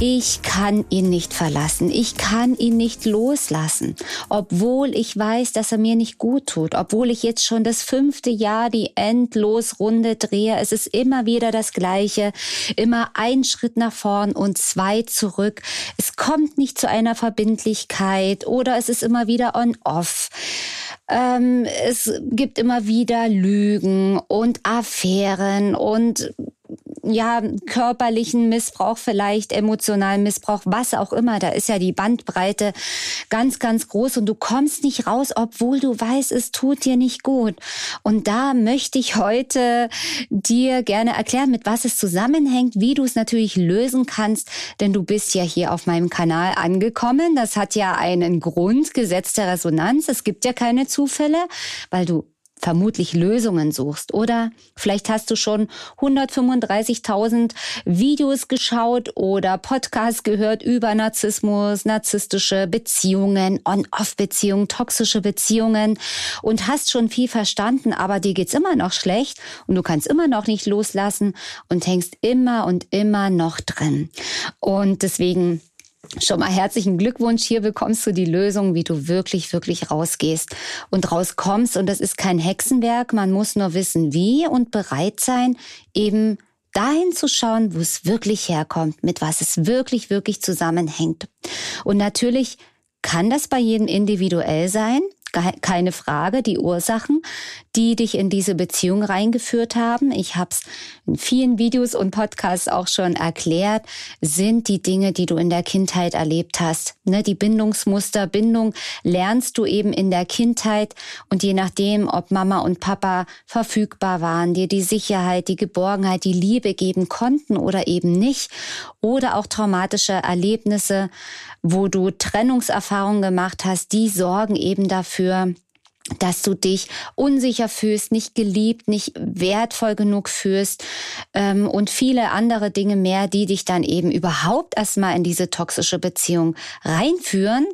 Ich kann ihn nicht verlassen. Ich kann ihn nicht loslassen. Obwohl ich weiß, dass er mir nicht gut tut. Obwohl ich jetzt schon das fünfte Jahr die Endlosrunde drehe. Es ist immer wieder das Gleiche. Immer ein Schritt nach vorn und zwei zurück. Es kommt nicht zu einer Verbindlichkeit oder es ist immer wieder on-off. Ähm, es gibt immer wieder Lügen und Affären und ja, körperlichen Missbrauch, vielleicht emotionalen Missbrauch, was auch immer. Da ist ja die Bandbreite ganz, ganz groß und du kommst nicht raus, obwohl du weißt, es tut dir nicht gut. Und da möchte ich heute dir gerne erklären, mit was es zusammenhängt, wie du es natürlich lösen kannst, denn du bist ja hier auf meinem Kanal angekommen. Das hat ja einen Grund, Gesetz der Resonanz. Es gibt ja keine Zufälle, weil du vermutlich Lösungen suchst. Oder vielleicht hast du schon 135.000 Videos geschaut oder Podcasts gehört über Narzissmus, narzisstische Beziehungen, On-Off-Beziehungen, toxische Beziehungen und hast schon viel verstanden, aber dir geht's immer noch schlecht und du kannst immer noch nicht loslassen und hängst immer und immer noch drin. Und deswegen Schon mal herzlichen Glückwunsch. Hier bekommst du die Lösung, wie du wirklich, wirklich rausgehst und rauskommst. Und das ist kein Hexenwerk. Man muss nur wissen, wie und bereit sein, eben dahin zu schauen, wo es wirklich herkommt, mit was es wirklich, wirklich zusammenhängt. Und natürlich kann das bei jedem individuell sein keine Frage, die Ursachen, die dich in diese Beziehung reingeführt haben. Ich habe es in vielen Videos und Podcasts auch schon erklärt, sind die Dinge, die du in der Kindheit erlebt hast. Ne, die Bindungsmuster, Bindung lernst du eben in der Kindheit und je nachdem, ob Mama und Papa verfügbar waren, dir die Sicherheit, die Geborgenheit, die Liebe geben konnten oder eben nicht oder auch traumatische Erlebnisse, wo du Trennungserfahrungen gemacht hast, die sorgen eben dafür, dass du dich unsicher fühlst, nicht geliebt, nicht wertvoll genug fühlst ähm, und viele andere Dinge mehr, die dich dann eben überhaupt erstmal in diese toxische Beziehung reinführen.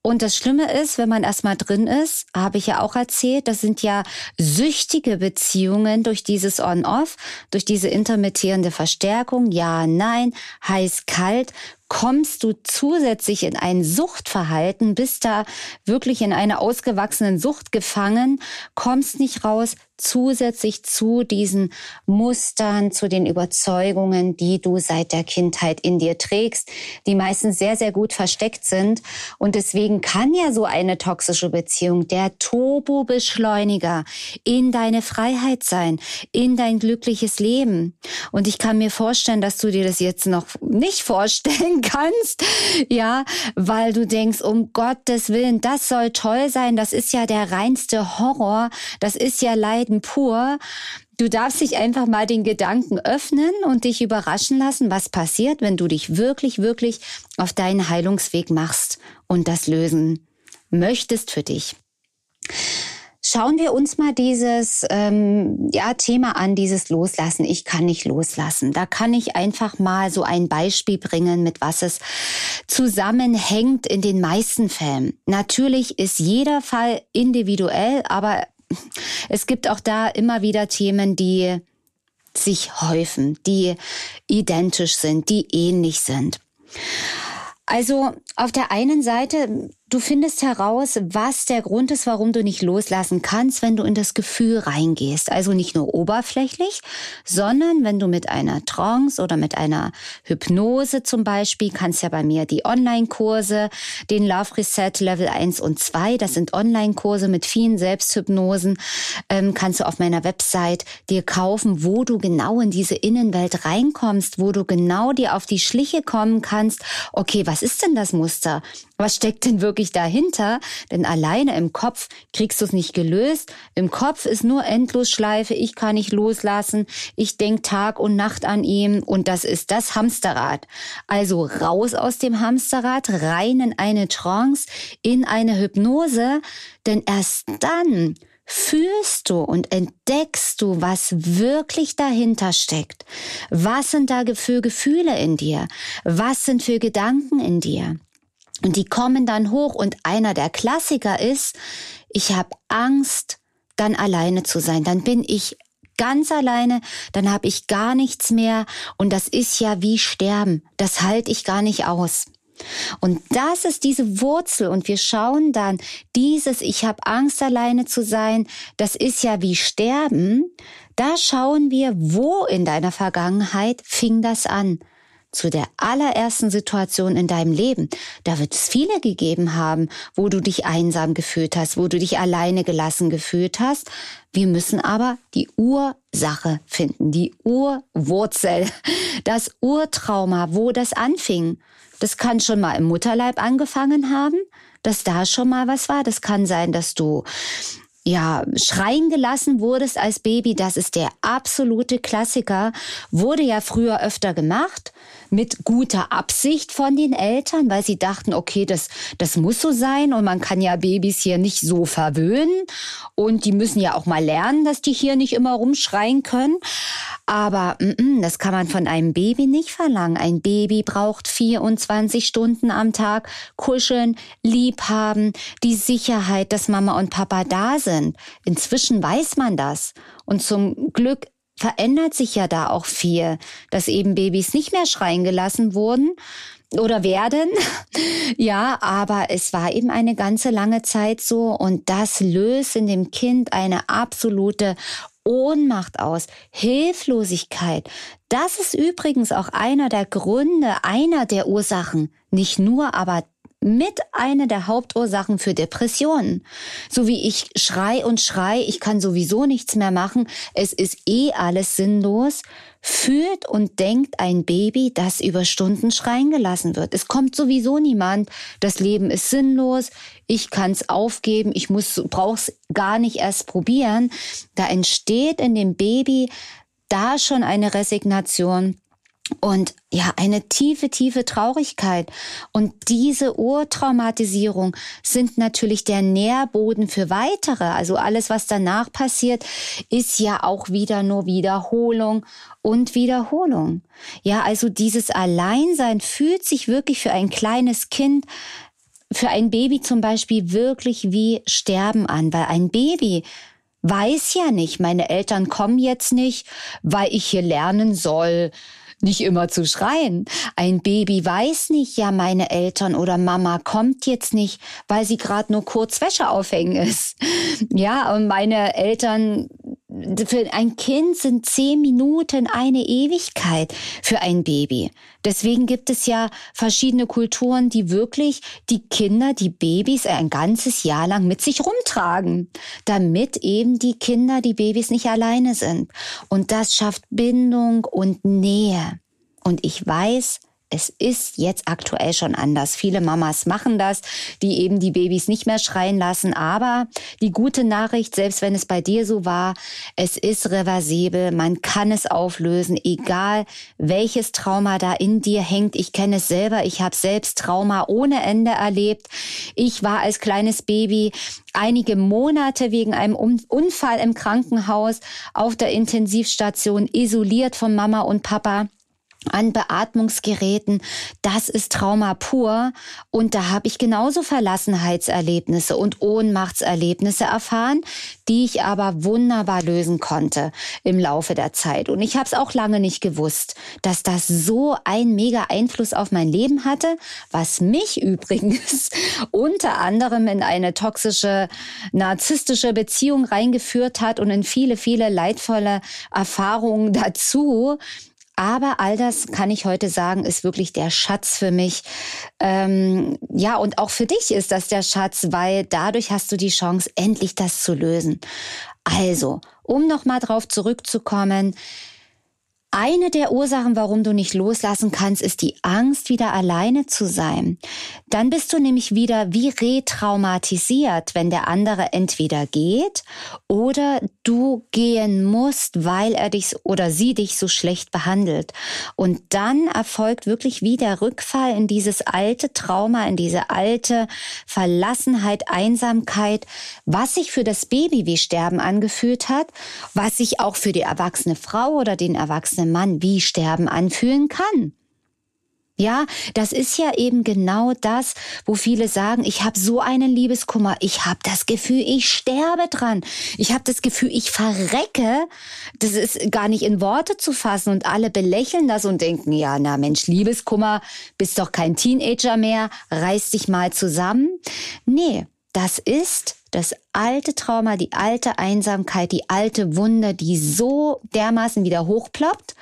Und das Schlimme ist, wenn man erstmal drin ist, habe ich ja auch erzählt, das sind ja süchtige Beziehungen durch dieses On-Off, durch diese intermittierende Verstärkung, ja, nein, heiß, kalt, kommst du zusätzlich in ein Suchtverhalten, bist da wirklich in einer ausgewachsenen Sucht gefangen, kommst nicht raus, zusätzlich zu diesen Mustern, zu den Überzeugungen, die du seit der Kindheit in dir trägst, die meistens sehr, sehr gut versteckt sind. Und deswegen kann ja so eine toxische Beziehung der Turbo-Beschleuniger in deine Freiheit sein, in dein glückliches Leben. Und ich kann mir vorstellen, dass du dir das jetzt noch nicht vorstellen kannst, ja, weil du denkst, um Gottes Willen, das soll toll sein, das ist ja der reinste Horror, das ist ja Leid Leiden pur. Du darfst dich einfach mal den Gedanken öffnen und dich überraschen lassen, was passiert, wenn du dich wirklich, wirklich auf deinen Heilungsweg machst und das lösen möchtest für dich. Schauen wir uns mal dieses ähm, ja, Thema an, dieses Loslassen. Ich kann nicht loslassen. Da kann ich einfach mal so ein Beispiel bringen, mit was es zusammenhängt in den meisten Fällen. Natürlich ist jeder Fall individuell, aber es gibt auch da immer wieder Themen, die sich häufen, die identisch sind, die ähnlich sind. Also auf der einen Seite du findest heraus, was der Grund ist, warum du nicht loslassen kannst, wenn du in das Gefühl reingehst. Also nicht nur oberflächlich, sondern wenn du mit einer Trance oder mit einer Hypnose zum Beispiel, kannst ja bei mir die Online-Kurse, den Love Reset Level 1 und 2, das sind Online-Kurse mit vielen Selbsthypnosen, ähm, kannst du auf meiner Website dir kaufen, wo du genau in diese Innenwelt reinkommst, wo du genau dir auf die Schliche kommen kannst. Okay, was ist denn das Muster? Was steckt denn wirklich dahinter? Denn alleine im Kopf kriegst du es nicht gelöst. Im Kopf ist nur Endlosschleife. Ich kann nicht loslassen. Ich denk Tag und Nacht an ihm. Und das ist das Hamsterrad. Also raus aus dem Hamsterrad, rein in eine Trance, in eine Hypnose. Denn erst dann fühlst du und entdeckst du, was wirklich dahinter steckt. Was sind da für Gefühle in dir? Was sind für Gedanken in dir? Und die kommen dann hoch und einer der Klassiker ist, ich habe Angst, dann alleine zu sein. Dann bin ich ganz alleine, dann habe ich gar nichts mehr und das ist ja wie Sterben. Das halte ich gar nicht aus. Und das ist diese Wurzel und wir schauen dann dieses Ich habe Angst alleine zu sein, das ist ja wie Sterben. Da schauen wir, wo in deiner Vergangenheit fing das an zu der allerersten Situation in deinem Leben. Da wird es viele gegeben haben, wo du dich einsam gefühlt hast, wo du dich alleine gelassen gefühlt hast. Wir müssen aber die Ursache finden, die Urwurzel, das Urtrauma, wo das anfing. Das kann schon mal im Mutterleib angefangen haben, dass da schon mal was war. Das kann sein, dass du ja, schreien gelassen wurdest als Baby, das ist der absolute Klassiker, wurde ja früher öfter gemacht mit guter Absicht von den Eltern, weil sie dachten, okay, das, das muss so sein und man kann ja Babys hier nicht so verwöhnen und die müssen ja auch mal lernen, dass die hier nicht immer rumschreien können. Aber mm, das kann man von einem Baby nicht verlangen. Ein Baby braucht 24 Stunden am Tag kuscheln, lieb haben, die Sicherheit, dass Mama und Papa da sind. Inzwischen weiß man das. Und zum Glück verändert sich ja da auch viel, dass eben Babys nicht mehr schreien gelassen wurden oder werden. ja, aber es war eben eine ganze lange Zeit so und das löst in dem Kind eine absolute Ohnmacht aus, Hilflosigkeit. Das ist übrigens auch einer der Gründe, einer der Ursachen, nicht nur, aber mit einer der Hauptursachen für Depressionen. So wie ich schrei und schrei, ich kann sowieso nichts mehr machen, es ist eh alles sinnlos, fühlt und denkt ein Baby, das über Stunden schreien gelassen wird. Es kommt sowieso niemand, das Leben ist sinnlos, ich kann es aufgeben, ich muss brauch's gar nicht erst probieren. Da entsteht in dem Baby da schon eine Resignation und ja, eine tiefe, tiefe Traurigkeit. Und diese Urtraumatisierung sind natürlich der Nährboden für weitere. Also alles, was danach passiert, ist ja auch wieder nur Wiederholung und Wiederholung. Ja, also dieses Alleinsein fühlt sich wirklich für ein kleines Kind für ein Baby zum Beispiel wirklich wie Sterben an, weil ein Baby weiß ja nicht, meine Eltern kommen jetzt nicht, weil ich hier lernen soll, nicht immer zu schreien. Ein Baby weiß nicht, ja, meine Eltern oder Mama kommt jetzt nicht, weil sie gerade nur kurz Wäsche aufhängen ist. Ja, und meine Eltern für ein Kind sind zehn Minuten eine Ewigkeit für ein Baby. Deswegen gibt es ja verschiedene Kulturen, die wirklich die Kinder, die Babys ein ganzes Jahr lang mit sich rumtragen, damit eben die Kinder, die Babys nicht alleine sind. Und das schafft Bindung und Nähe. Und ich weiß, es ist jetzt aktuell schon anders. Viele Mamas machen das, die eben die Babys nicht mehr schreien lassen. Aber die gute Nachricht, selbst wenn es bei dir so war, es ist reversibel. Man kann es auflösen, egal welches Trauma da in dir hängt. Ich kenne es selber. Ich habe selbst Trauma ohne Ende erlebt. Ich war als kleines Baby einige Monate wegen einem Unfall im Krankenhaus auf der Intensivstation isoliert von Mama und Papa. An Beatmungsgeräten, das ist Trauma pur. Und da habe ich genauso Verlassenheitserlebnisse und Ohnmachtserlebnisse erfahren, die ich aber wunderbar lösen konnte im Laufe der Zeit. Und ich habe es auch lange nicht gewusst, dass das so einen mega Einfluss auf mein Leben hatte, was mich übrigens unter anderem in eine toxische, narzisstische Beziehung reingeführt hat und in viele, viele leidvolle Erfahrungen dazu, aber all das kann ich heute sagen, ist wirklich der Schatz für mich. Ähm, ja, und auch für dich ist das der Schatz, weil dadurch hast du die Chance, endlich das zu lösen. Also, um nochmal drauf zurückzukommen, eine der Ursachen, warum du nicht loslassen kannst, ist die Angst, wieder alleine zu sein. Dann bist du nämlich wieder wie retraumatisiert, wenn der andere entweder geht oder du gehen musst, weil er dich oder sie dich so schlecht behandelt. Und dann erfolgt wirklich wie der Rückfall in dieses alte Trauma, in diese alte Verlassenheit, Einsamkeit, was sich für das Baby wie Sterben angefühlt hat, was sich auch für die erwachsene Frau oder den erwachsenen erwachsene Mann wie Sterben anfühlen kann. Ja, das ist ja eben genau das, wo viele sagen, ich habe so einen Liebeskummer, ich habe das Gefühl, ich sterbe dran. Ich habe das Gefühl, ich verrecke. Das ist gar nicht in Worte zu fassen und alle belächeln das und denken, ja, na Mensch, Liebeskummer, bist doch kein Teenager mehr, reiß dich mal zusammen. Nee, das ist das alte Trauma, die alte Einsamkeit, die alte Wunde, die so dermaßen wieder hochploppt,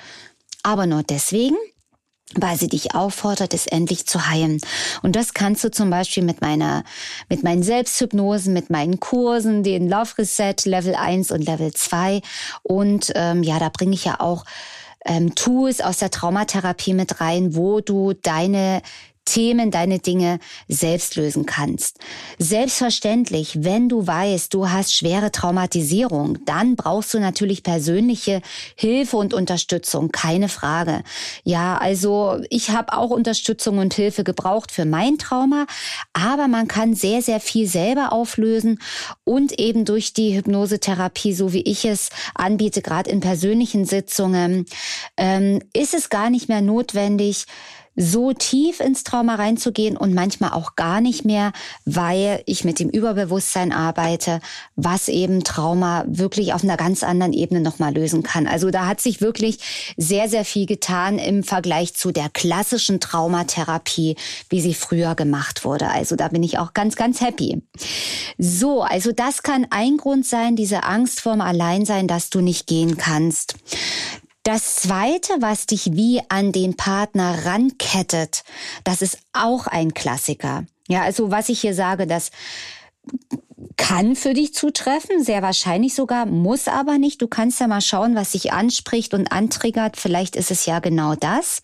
aber nur deswegen, weil sie dich auffordert, es endlich zu heilen. Und das kannst du zum Beispiel mit meiner, mit meinen Selbsthypnosen, mit meinen Kursen, den Love Reset Level 1 und Level 2. Und ähm, ja, da bringe ich ja auch ähm, Tools aus der Traumatherapie mit rein, wo du deine Themen, deine Dinge selbst lösen kannst. Selbstverständlich, wenn du weißt, du hast schwere Traumatisierung, dann brauchst du natürlich persönliche Hilfe und Unterstützung, keine Frage. Ja, also ich habe auch Unterstützung und Hilfe gebraucht für mein Trauma, aber man kann sehr, sehr viel selber auflösen und eben durch die Hypnosetherapie, so wie ich es anbiete, gerade in persönlichen Sitzungen, ähm, ist es gar nicht mehr notwendig, so tief ins Trauma reinzugehen und manchmal auch gar nicht mehr, weil ich mit dem Überbewusstsein arbeite, was eben Trauma wirklich auf einer ganz anderen Ebene nochmal lösen kann. Also da hat sich wirklich sehr, sehr viel getan im Vergleich zu der klassischen Traumatherapie, wie sie früher gemacht wurde. Also da bin ich auch ganz, ganz happy. So, also das kann ein Grund sein, diese Angst vorm Alleinsein, dass du nicht gehen kannst. Das zweite, was dich wie an den Partner rankettet, das ist auch ein Klassiker. Ja, also was ich hier sage, das kann für dich zutreffen, sehr wahrscheinlich sogar, muss aber nicht. Du kannst ja mal schauen, was sich anspricht und antriggert. Vielleicht ist es ja genau das.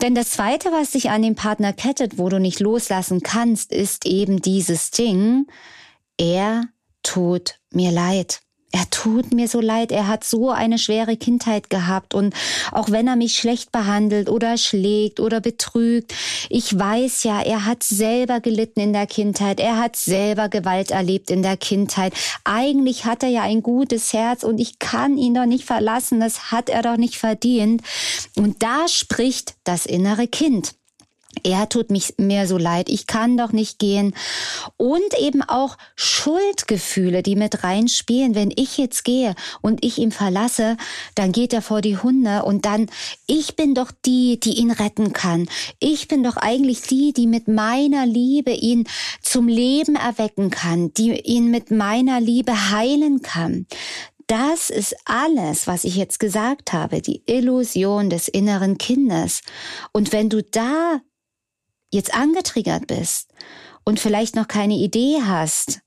Denn das Zweite, was dich an den Partner kettet, wo du nicht loslassen kannst, ist eben dieses Ding, er tut mir leid er tut mir so leid, er hat so eine schwere Kindheit gehabt und auch wenn er mich schlecht behandelt oder schlägt oder betrügt, ich weiß ja, er hat selber gelitten in der Kindheit, er hat selber Gewalt erlebt in der Kindheit. Eigentlich hat er ja ein gutes Herz und ich kann ihn doch nicht verlassen, das hat er doch nicht verdient. Und da spricht das innere Kind er tut mich mir so leid, ich kann doch nicht gehen. Und eben auch Schuldgefühle, die mit reinspielen. Wenn ich jetzt gehe und ich ihn verlasse, dann geht er vor die Hunde und dann, ich bin doch die, die ihn retten kann. Ich bin doch eigentlich die, die mit meiner Liebe ihn zum Leben erwecken kann, die ihn mit meiner Liebe heilen kann. Das ist alles, was ich jetzt gesagt habe, die Illusion des inneren Kindes. Und wenn du da jetzt angetriggert bist und vielleicht noch keine Idee hast,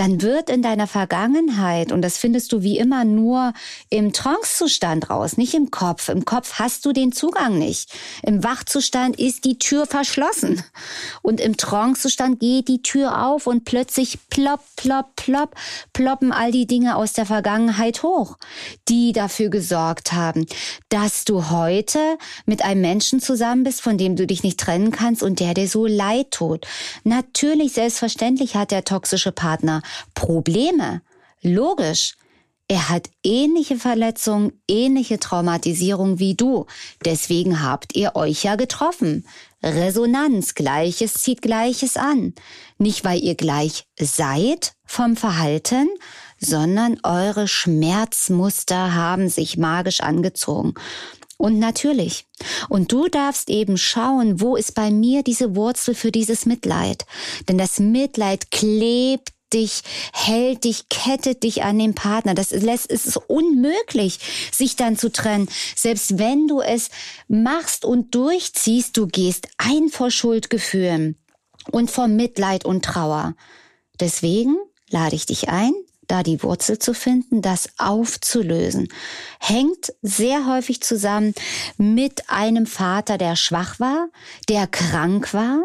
dann wird in deiner Vergangenheit, und das findest du wie immer nur im Trancezustand raus, nicht im Kopf. Im Kopf hast du den Zugang nicht. Im Wachzustand ist die Tür verschlossen. Und im Trancezustand geht die Tür auf und plötzlich plopp, plopp, plopp, ploppen all die Dinge aus der Vergangenheit hoch, die dafür gesorgt haben, dass du heute mit einem Menschen zusammen bist, von dem du dich nicht trennen kannst und der dir so leid tut. Natürlich, selbstverständlich hat der toxische Partner Probleme. Logisch. Er hat ähnliche Verletzungen, ähnliche Traumatisierung wie du. Deswegen habt ihr euch ja getroffen. Resonanz, Gleiches zieht Gleiches an. Nicht weil ihr gleich seid vom Verhalten, sondern eure Schmerzmuster haben sich magisch angezogen. Und natürlich. Und du darfst eben schauen, wo ist bei mir diese Wurzel für dieses Mitleid. Denn das Mitleid klebt dich, hält dich, kettet dich an den Partner. Das lässt, es ist unmöglich, sich dann zu trennen. Selbst wenn du es machst und durchziehst, du gehst ein vor Schuldgefühlen und vor Mitleid und Trauer. Deswegen lade ich dich ein, da die Wurzel zu finden, das aufzulösen, hängt sehr häufig zusammen mit einem Vater, der schwach war, der krank war,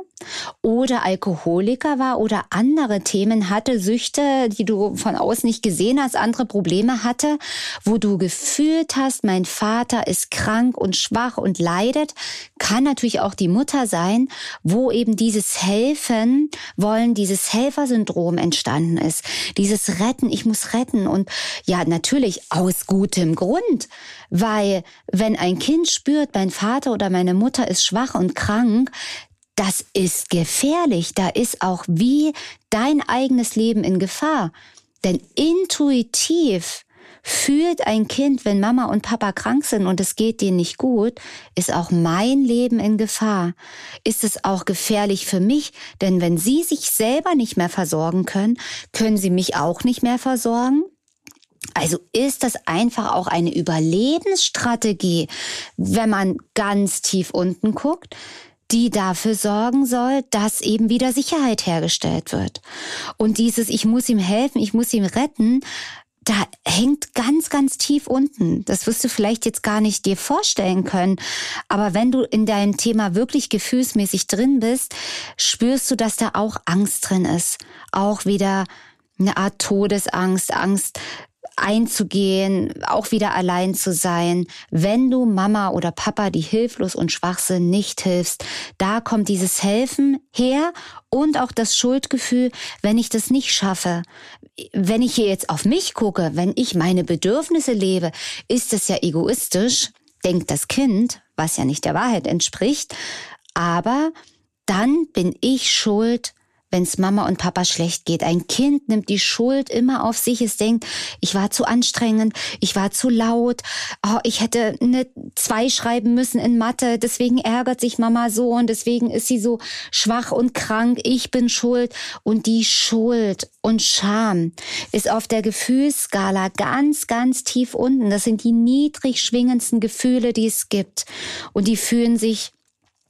oder Alkoholiker war oder andere Themen hatte, Süchte, die du von außen nicht gesehen hast, andere Probleme hatte, wo du gefühlt hast, mein Vater ist krank und schwach und leidet, kann natürlich auch die Mutter sein, wo eben dieses Helfen wollen, dieses Helfersyndrom entstanden ist, dieses Retten, ich muss retten. Und ja, natürlich aus gutem Grund, weil wenn ein Kind spürt, mein Vater oder meine Mutter ist schwach und krank, das ist gefährlich. Da ist auch wie dein eigenes Leben in Gefahr. Denn intuitiv fühlt ein Kind, wenn Mama und Papa krank sind und es geht denen nicht gut, ist auch mein Leben in Gefahr. Ist es auch gefährlich für mich, denn wenn sie sich selber nicht mehr versorgen können, können sie mich auch nicht mehr versorgen? Also ist das einfach auch eine Überlebensstrategie, wenn man ganz tief unten guckt die dafür sorgen soll, dass eben wieder Sicherheit hergestellt wird. Und dieses, ich muss ihm helfen, ich muss ihm retten, da hängt ganz, ganz tief unten. Das wirst du vielleicht jetzt gar nicht dir vorstellen können. Aber wenn du in deinem Thema wirklich gefühlsmäßig drin bist, spürst du, dass da auch Angst drin ist. Auch wieder eine Art Todesangst, Angst einzugehen, auch wieder allein zu sein. Wenn du Mama oder Papa, die hilflos und schwach sind, nicht hilfst, da kommt dieses Helfen her und auch das Schuldgefühl, wenn ich das nicht schaffe. Wenn ich hier jetzt auf mich gucke, wenn ich meine Bedürfnisse lebe, ist es ja egoistisch, denkt das Kind, was ja nicht der Wahrheit entspricht. Aber dann bin ich schuld wenn es Mama und Papa schlecht geht. Ein Kind nimmt die Schuld immer auf sich. Es denkt, ich war zu anstrengend, ich war zu laut, oh, ich hätte eine zwei schreiben müssen in Mathe, deswegen ärgert sich Mama so und deswegen ist sie so schwach und krank. Ich bin schuld. Und die Schuld und Scham ist auf der Gefühlsskala ganz, ganz tief unten. Das sind die niedrig schwingendsten Gefühle, die es gibt. Und die fühlen sich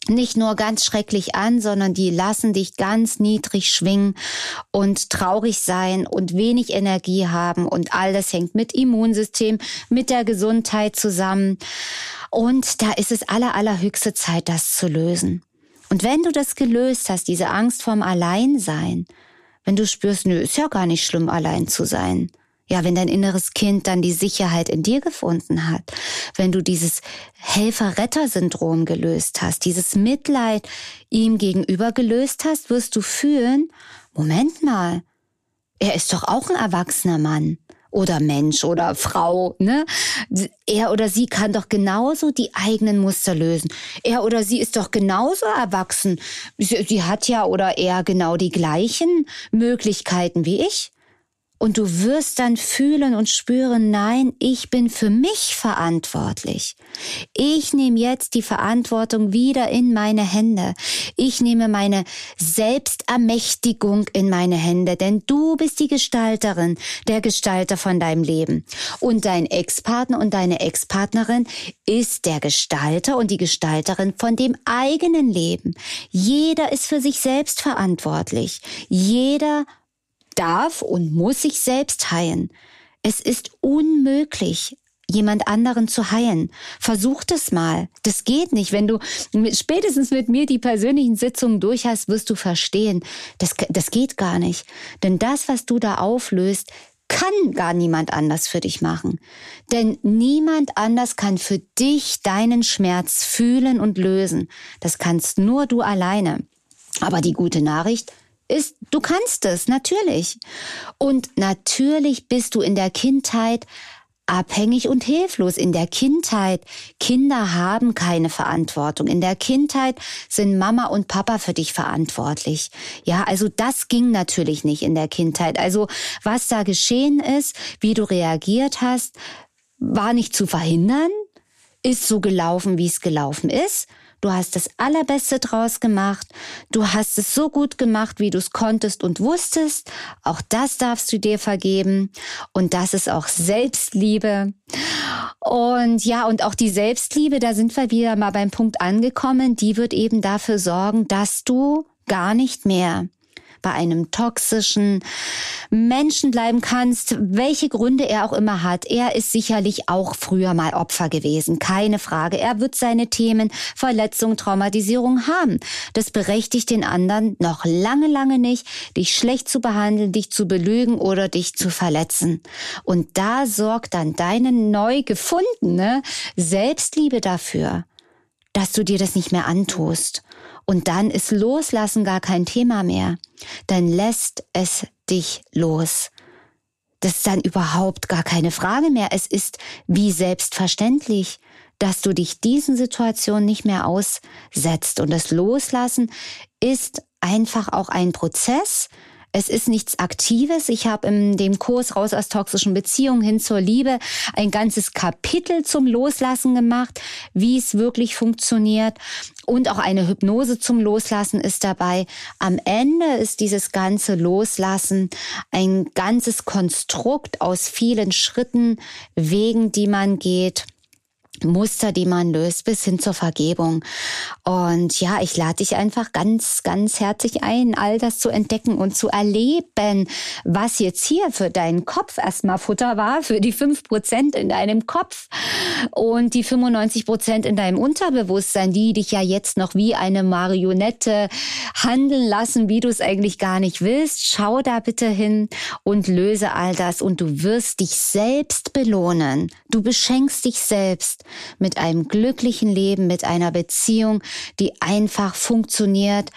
nicht nur ganz schrecklich an, sondern die lassen dich ganz niedrig schwingen und traurig sein und wenig Energie haben und all das hängt mit Immunsystem, mit der Gesundheit zusammen. Und da ist es aller, allerhöchste Zeit, das zu lösen. Und wenn du das gelöst hast, diese Angst vorm Alleinsein, wenn du spürst, nö, ist ja gar nicht schlimm, allein zu sein, ja, wenn dein inneres Kind dann die Sicherheit in dir gefunden hat, wenn du dieses Helfer-Retter-Syndrom gelöst hast, dieses Mitleid ihm gegenüber gelöst hast, wirst du fühlen, Moment mal, er ist doch auch ein erwachsener Mann oder Mensch oder Frau, ne? Er oder sie kann doch genauso die eigenen Muster lösen. Er oder sie ist doch genauso erwachsen. Sie, sie hat ja oder er genau die gleichen Möglichkeiten wie ich. Und du wirst dann fühlen und spüren, nein, ich bin für mich verantwortlich. Ich nehme jetzt die Verantwortung wieder in meine Hände. Ich nehme meine Selbstermächtigung in meine Hände, denn du bist die Gestalterin, der Gestalter von deinem Leben. Und dein Ex-Partner und deine Ex-Partnerin ist der Gestalter und die Gestalterin von dem eigenen Leben. Jeder ist für sich selbst verantwortlich. Jeder darf und muss sich selbst heilen. Es ist unmöglich, jemand anderen zu heilen. Versuch das mal. Das geht nicht. Wenn du spätestens mit mir die persönlichen Sitzungen durch hast, wirst du verstehen, das, das geht gar nicht. Denn das, was du da auflöst, kann gar niemand anders für dich machen. Denn niemand anders kann für dich deinen Schmerz fühlen und lösen. Das kannst nur du alleine. Aber die gute Nachricht, Ist, du kannst es, natürlich. Und natürlich bist du in der Kindheit abhängig und hilflos. In der Kindheit, Kinder haben keine Verantwortung. In der Kindheit sind Mama und Papa für dich verantwortlich. Ja, also das ging natürlich nicht in der Kindheit. Also was da geschehen ist, wie du reagiert hast, war nicht zu verhindern, ist so gelaufen, wie es gelaufen ist. Du hast das Allerbeste draus gemacht. Du hast es so gut gemacht, wie du es konntest und wusstest. Auch das darfst du dir vergeben. Und das ist auch Selbstliebe. Und ja, und auch die Selbstliebe, da sind wir wieder mal beim Punkt angekommen, die wird eben dafür sorgen, dass du gar nicht mehr bei einem toxischen Menschen bleiben kannst, welche Gründe er auch immer hat. Er ist sicherlich auch früher mal Opfer gewesen, keine Frage. Er wird seine Themen, Verletzung, Traumatisierung haben. Das berechtigt den anderen noch lange, lange nicht, dich schlecht zu behandeln, dich zu belügen oder dich zu verletzen. Und da sorgt dann deine neu gefundene Selbstliebe dafür, dass du dir das nicht mehr antust. Und dann ist Loslassen gar kein Thema mehr. Dann lässt es dich los. Das ist dann überhaupt gar keine Frage mehr. Es ist wie selbstverständlich, dass du dich diesen Situationen nicht mehr aussetzt. Und das Loslassen ist einfach auch ein Prozess, es ist nichts Aktives. Ich habe in dem Kurs Raus aus toxischen Beziehungen hin zur Liebe ein ganzes Kapitel zum Loslassen gemacht, wie es wirklich funktioniert. Und auch eine Hypnose zum Loslassen ist dabei. Am Ende ist dieses ganze Loslassen ein ganzes Konstrukt aus vielen Schritten, Wegen, die man geht Muster, die man löst, bis hin zur Vergebung. Und ja, ich lade dich einfach ganz, ganz herzlich ein, all das zu entdecken und zu erleben, was jetzt hier für deinen Kopf erstmal Futter war, für die fünf Prozent in deinem Kopf und die 95 Prozent in deinem Unterbewusstsein, die dich ja jetzt noch wie eine Marionette handeln lassen, wie du es eigentlich gar nicht willst. Schau da bitte hin und löse all das und du wirst dich selbst belohnen. Du beschenkst dich selbst mit einem glücklichen Leben, mit einer Beziehung, die einfach funktioniert,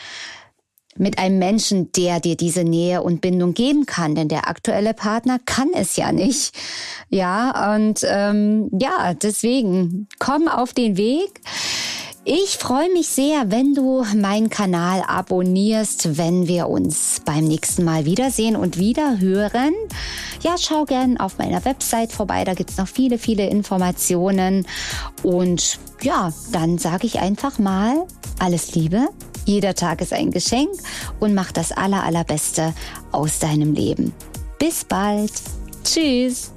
mit einem Menschen, der dir diese Nähe und Bindung geben kann, denn der aktuelle Partner kann es ja nicht. Ja, und ähm, ja, deswegen komm auf den Weg. Ich freue mich sehr, wenn du meinen Kanal abonnierst, wenn wir uns beim nächsten Mal wiedersehen und wieder hören. Ja, schau gern auf meiner Website vorbei, da gibt's noch viele, viele Informationen. Und ja, dann sage ich einfach mal alles Liebe. Jeder Tag ist ein Geschenk und mach das aller, allerbeste aus deinem Leben. Bis bald. Tschüss.